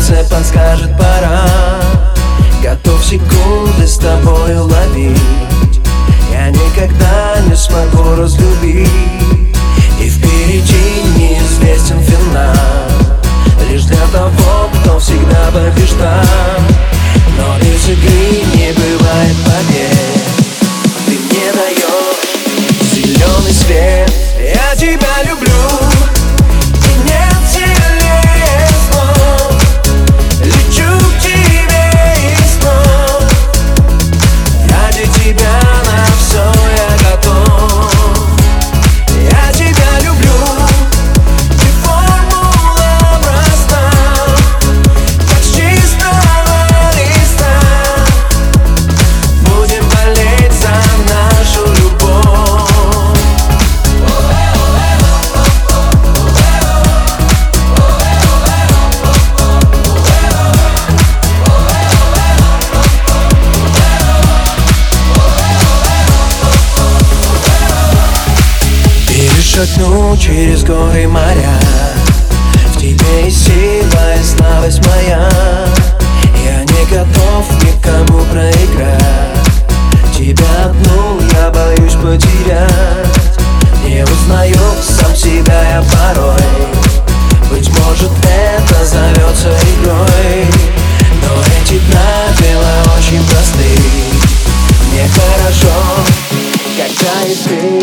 сердце подскажет пора. Готов секунды с тобой ловить. Я никогда не смогу разлюбить шагну через горы моря. В тебе и сила, и слабость моя. Я не готов никому проиграть. Тебя одну я боюсь потерять. Не узнаю сам себя я порой. Быть может это зовется игрой. Но эти правила очень просты Мне хорошо, когда и ты.